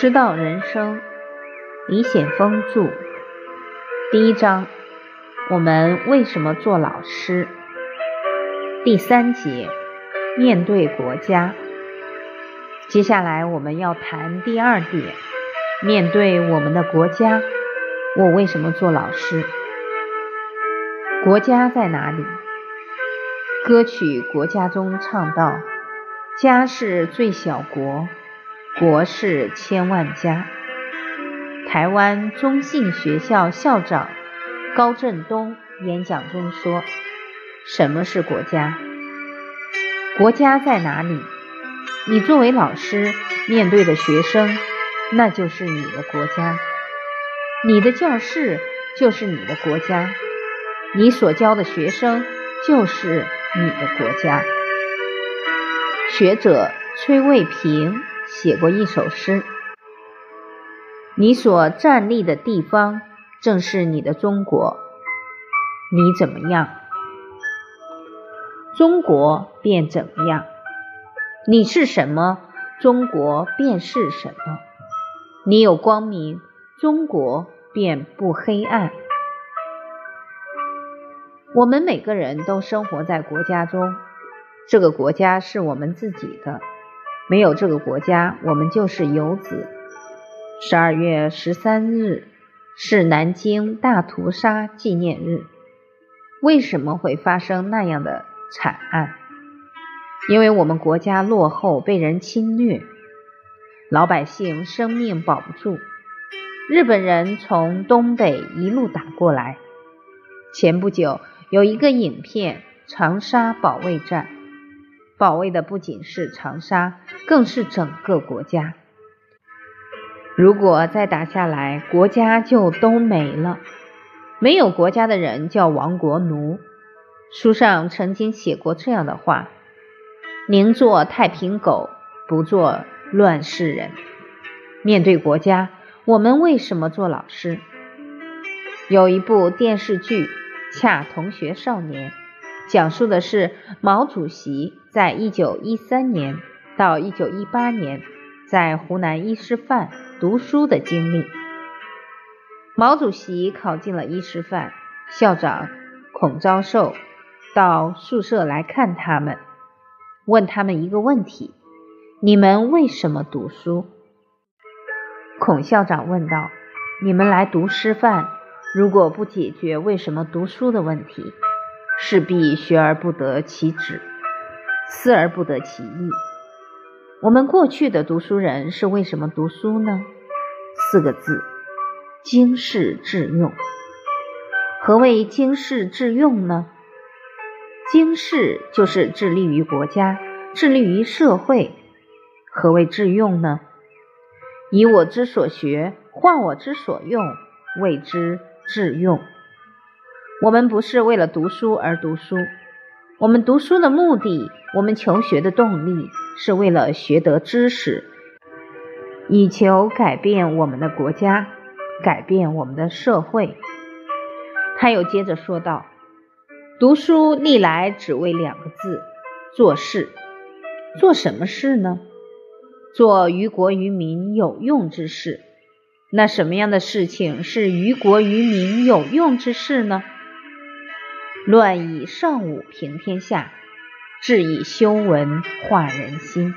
师道人生，李显峰著。第一章：我们为什么做老师？第三节：面对国家。接下来我们要谈第二点：面对我们的国家，我为什么做老师？国家在哪里？歌曲《国家》中唱道：“家是最小国。”国事千万家。台湾中信学校校长高振东演讲中说：“什么是国家？国家在哪里？你作为老师面对的学生，那就是你的国家。你的教室就是你的国家，你所教的学生就是你的国家。”学者崔卫平。写过一首诗：“你所站立的地方正是你的中国，你怎么样，中国便怎么样；你是什么，中国便是什么。你有光明，中国便不黑暗。我们每个人都生活在国家中，这个国家是我们自己的。”没有这个国家，我们就是游子。十二月十三日是南京大屠杀纪念日。为什么会发生那样的惨案？因为我们国家落后，被人侵略，老百姓生命保不住。日本人从东北一路打过来。前不久有一个影片《长沙保卫战》。保卫的不仅是长沙，更是整个国家。如果再打下来，国家就都没了。没有国家的人叫亡国奴。书上曾经写过这样的话：“宁做太平狗，不做乱世人。”面对国家，我们为什么做老师？有一部电视剧《恰同学少年》。讲述的是毛主席在一九一三年到一九一八年在湖南一师范读书的经历。毛主席考进了一师范，校长孔昭寿到宿舍来看他们，问他们一个问题：“你们为什么读书？”孔校长问道：“你们来读师范，如果不解决为什么读书的问题？”势必学而不得其旨，思而不得其意。我们过去的读书人是为什么读书呢？四个字：经世致用。何谓经世致用呢？经世就是致力于国家，致力于社会。何谓致用呢？以我之所学，换我之所用，谓之致用。我们不是为了读书而读书，我们读书的目的，我们求学的动力，是为了学得知识，以求改变我们的国家，改变我们的社会。他又接着说道：“读书历来只为两个字，做事。做什么事呢？做于国于民有用之事。那什么样的事情是于国于民有用之事呢？”乱以上武平天下，治以修文化人心。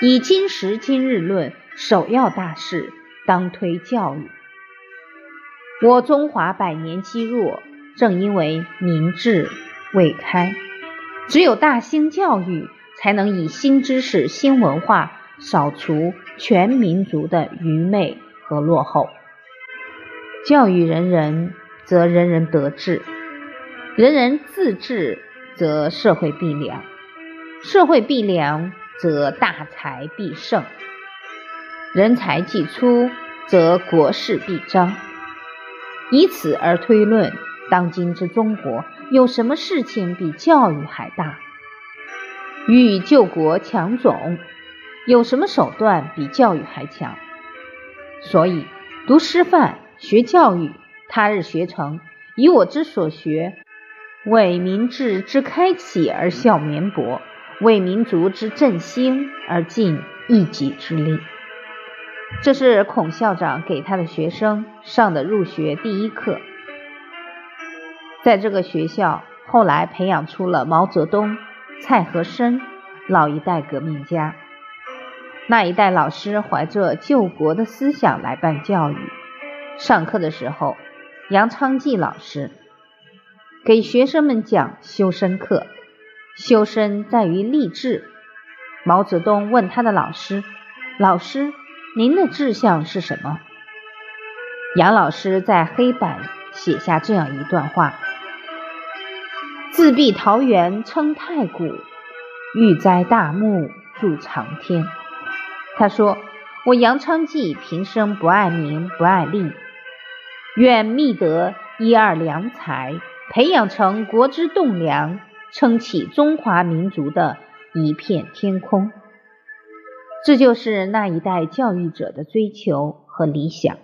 以今时今日论，首要大事当推教育。我中华百年积弱，正因为民智未开。只有大兴教育，才能以新知识、新文化，扫除全民族的愚昧和落后。教育人人，则人人得志。人人自治，则社会必良；社会必良，则大才必盛；人才既出，则国势必彰。以此而推论，当今之中国有什么事情比教育还大？欲救国强种，有什么手段比教育还强？所以，读师范，学教育，他日学成，以我之所学。为民智之开启而效绵薄，为民族之振兴而尽一己之力。这是孔校长给他的学生上的入学第一课。在这个学校，后来培养出了毛泽东、蔡和森老一代革命家。那一代老师怀着救国的思想来办教育。上课的时候，杨昌济老师给学生们讲修身课，修身在于立志。毛泽东问他的老师：“老师，您的志向是什么？”杨老师在黑板写下这样一段话：“自闭桃源称太古，欲栽大木筑长天。”他说：“我杨昌济平生不爱名，不爱利。”愿觅得一二良才，培养成国之栋梁，撑起中华民族的一片天空。这就是那一代教育者的追求和理想。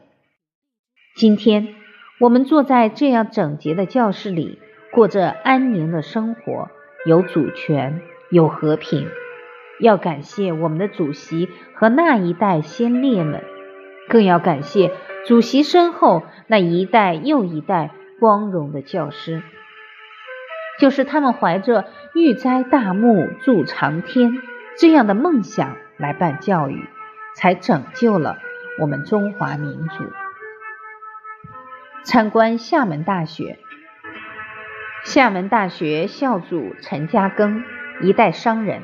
今天，我们坐在这样整洁的教室里，过着安宁的生活，有主权，有和平。要感谢我们的主席和那一代先烈们，更要感谢。主席身后那一代又一代光荣的教师，就是他们怀着“欲栽大木筑长天”这样的梦想来办教育，才拯救了我们中华民族。参观厦门大学，厦门大学校主陈嘉庚，一代商人，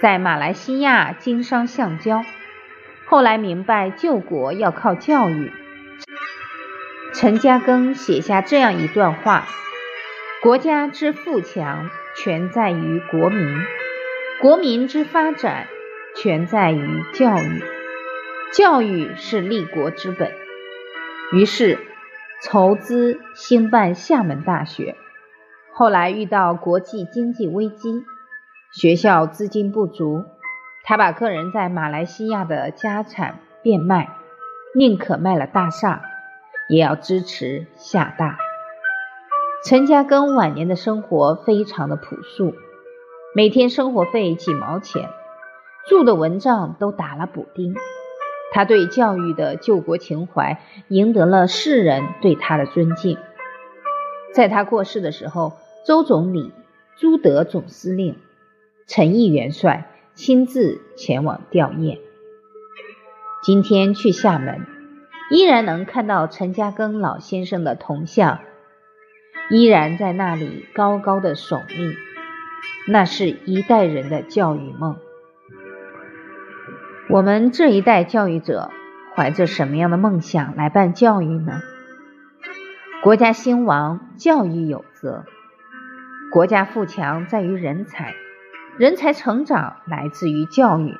在马来西亚经商橡胶。后来明白救国要靠教育，陈嘉庚写下这样一段话：国家之富强全在于国民，国民之发展全在于教育，教育是立国之本。于是筹资兴办厦门大学。后来遇到国际经济危机，学校资金不足。他把个人在马来西亚的家产变卖，宁可卖了大厦，也要支持厦大。陈嘉庚晚年的生活非常的朴素，每天生活费几毛钱，住的蚊帐都打了补丁。他对教育的救国情怀赢得了世人对他的尊敬。在他过世的时候，周总理、朱德总司令、陈毅元帅。亲自前往吊唁。今天去厦门，依然能看到陈嘉庚老先生的铜像，依然在那里高高的耸立。那是一代人的教育梦。我们这一代教育者怀着什么样的梦想来办教育呢？国家兴亡，教育有责；国家富强，在于人才。人才成长来自于教育。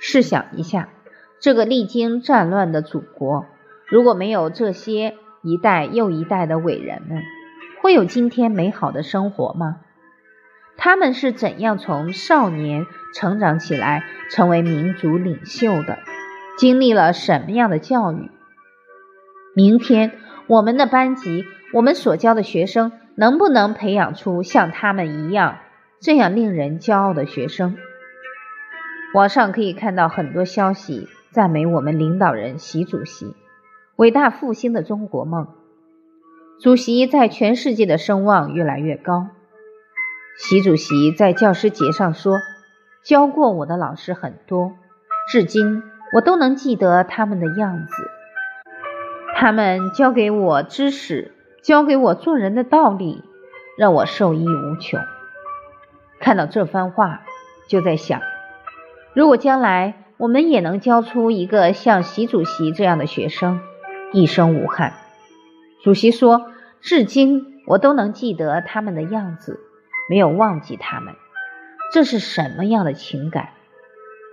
试想一下，这个历经战乱的祖国，如果没有这些一代又一代的伟人们，会有今天美好的生活吗？他们是怎样从少年成长起来，成为民族领袖的？经历了什么样的教育？明天我们的班级，我们所教的学生，能不能培养出像他们一样？这样令人骄傲的学生，网上可以看到很多消息赞美我们领导人习主席伟大复兴的中国梦。主席在全世界的声望越来越高。习主席在教师节上说：“教过我的老师很多，至今我都能记得他们的样子。他们教给我知识，教给我做人的道理，让我受益无穷。”看到这番话，就在想，如果将来我们也能教出一个像习主席这样的学生，一生无憾。主席说：“至今我都能记得他们的样子，没有忘记他们。”这是什么样的情感？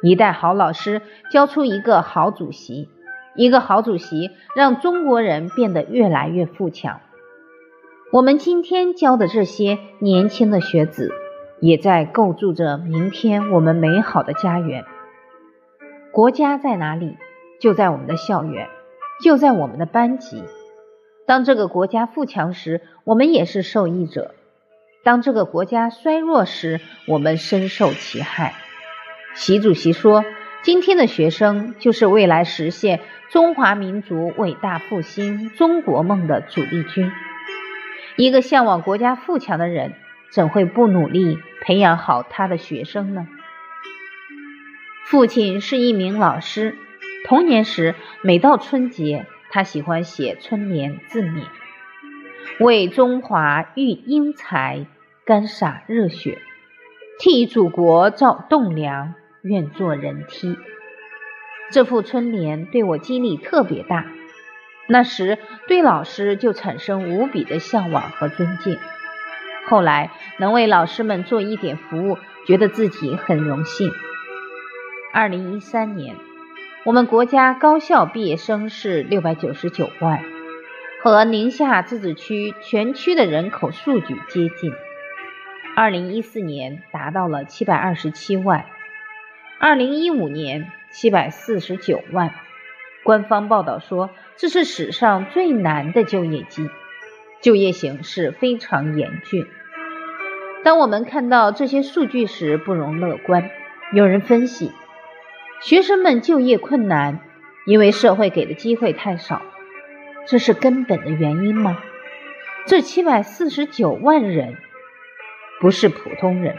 一代好老师教出一个好主席，一个好主席让中国人变得越来越富强。我们今天教的这些年轻的学子。也在构筑着明天我们美好的家园。国家在哪里？就在我们的校园，就在我们的班级。当这个国家富强时，我们也是受益者；当这个国家衰弱时，我们深受其害。习主席说：“今天的学生就是未来实现中华民族伟大复兴中国梦的主力军。一个向往国家富强的人，怎会不努力培养好他的学生呢？父亲是一名老师，童年时每到春节，他喜欢写春联自勉：“为中华育英才，干洒热血，替祖国造栋梁。”愿做人梯，这副春联对我激励特别大。那时对老师就产生无比的向往和尊敬。后来能为老师们做一点服务，觉得自己很荣幸。二零一三年，我们国家高校毕业生是六百九十九万，和宁夏自治区全区的人口数据接近。二零一四年达到了七百二十七万。二零一五年七百四十九万，官方报道说这是史上最难的就业季，就业形势非常严峻。当我们看到这些数据时，不容乐观。有人分析，学生们就业困难，因为社会给的机会太少，这是根本的原因吗？这七百四十九万人不是普通人。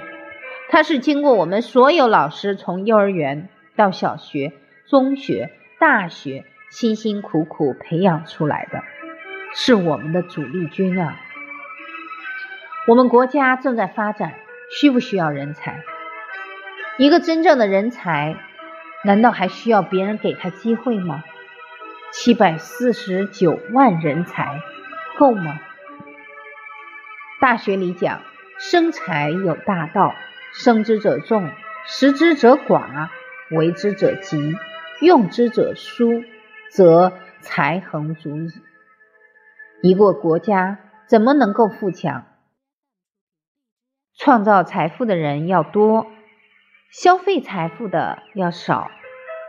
他是经过我们所有老师从幼儿园到小学、中学、大学辛辛苦苦培养出来的，是我们的主力军啊！我们国家正在发展，需不需要人才？一个真正的人才，难道还需要别人给他机会吗？七百四十九万人才够吗？大学里讲，生财有大道。生之者众，食之者寡，为之者急，用之者疏，则财恒足矣。一个国家怎么能够富强？创造财富的人要多，消费财富的要少，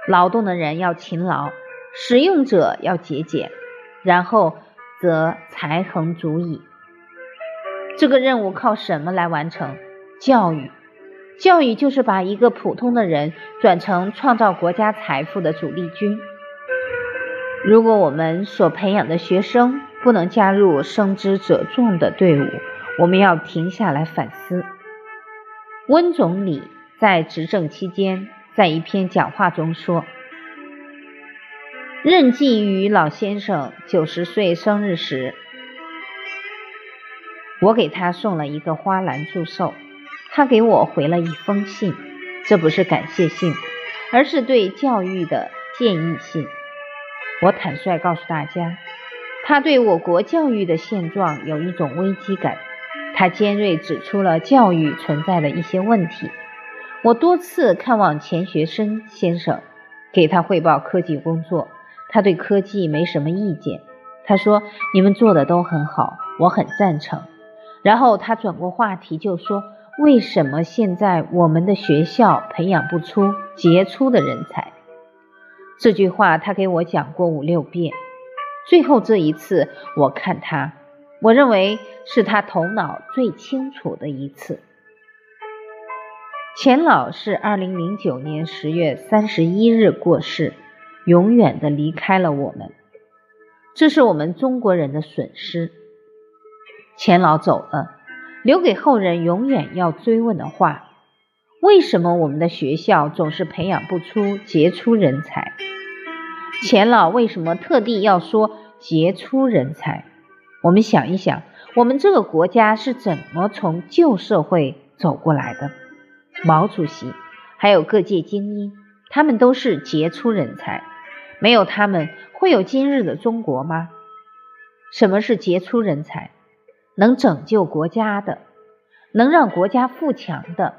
劳动的人要勤劳，使用者要节俭，然后则财恒足矣。这个任务靠什么来完成？教育。教育就是把一个普通的人转成创造国家财富的主力军。如果我们所培养的学生不能加入生之者众的队伍，我们要停下来反思。温总理在执政期间，在一篇讲话中说：“任继于老先生九十岁生日时，我给他送了一个花篮祝寿。”他给我回了一封信，这不是感谢信，而是对教育的建议信。我坦率告诉大家，他对我国教育的现状有一种危机感。他尖锐指出了教育存在的一些问题。我多次看望钱学森先生，给他汇报科技工作，他对科技没什么意见。他说：“你们做的都很好，我很赞成。”然后他转过话题就说。为什么现在我们的学校培养不出杰出的人才？这句话他给我讲过五六遍。最后这一次，我看他，我认为是他头脑最清楚的一次。钱老是二零零九年十月三十一日过世，永远的离开了我们，这是我们中国人的损失。钱老走了。留给后人永远要追问的话：为什么我们的学校总是培养不出杰出人才？钱老为什么特地要说杰出人才？我们想一想，我们这个国家是怎么从旧社会走过来的？毛主席还有各界精英，他们都是杰出人才，没有他们，会有今日的中国吗？什么是杰出人才？能拯救国家的，能让国家富强的，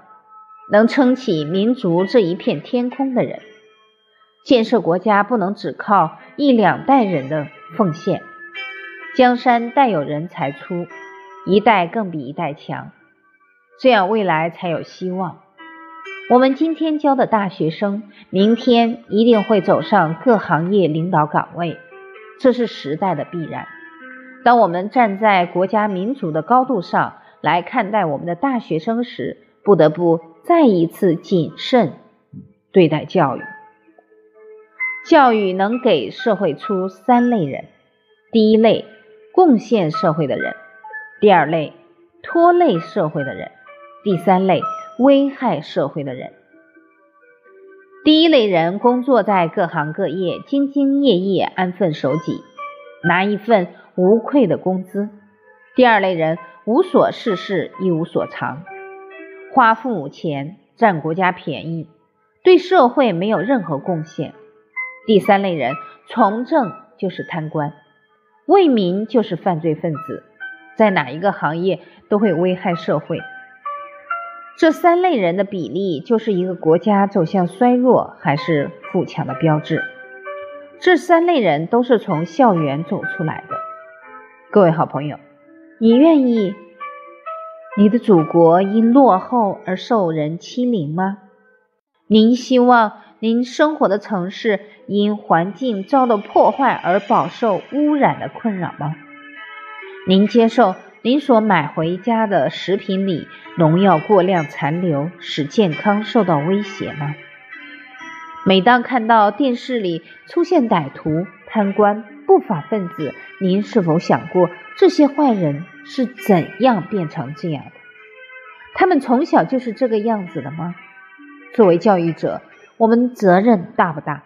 能撑起民族这一片天空的人，建设国家不能只靠一两代人的奉献。江山代有人才出，一代更比一代强，这样未来才有希望。我们今天教的大学生，明天一定会走上各行业领导岗位，这是时代的必然。当我们站在国家民族的高度上来看待我们的大学生时，不得不再一次谨慎对待教育。教育能给社会出三类人：第一类，贡献社会的人；第二类，拖累社会的人；第三类，危害社会的人。第一类人工作在各行各业，兢兢业业，安分守己，拿一份无愧的工资；第二类人无所事事，一无所长，花父母钱，占国家便宜，对社会没有任何贡献；第三类人从政就是贪官，为民就是犯罪分子，在哪一个行业都会危害社会。这三类人的比例，就是一个国家走向衰弱还是富强的标志。这三类人都是从校园走出来的。各位好朋友，你愿意你的祖国因落后而受人欺凌吗？您希望您生活的城市因环境遭到破坏而饱受污染的困扰吗？您接受？您所买回家的食品里农药过量残留，使健康受到威胁吗？每当看到电视里出现歹徒、贪官、不法分子，您是否想过这些坏人是怎样变成这样的？他们从小就是这个样子的吗？作为教育者，我们责任大不大？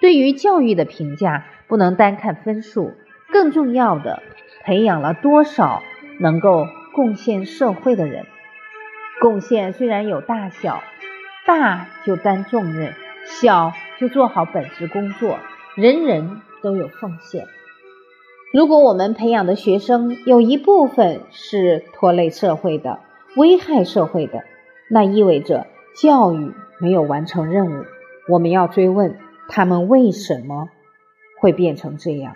对于教育的评价，不能单看分数，更重要的。培养了多少能够贡献社会的人？贡献虽然有大小，大就担重任，小就做好本职工作，人人都有奉献。如果我们培养的学生有一部分是拖累社会的、危害社会的，那意味着教育没有完成任务。我们要追问他们为什么会变成这样。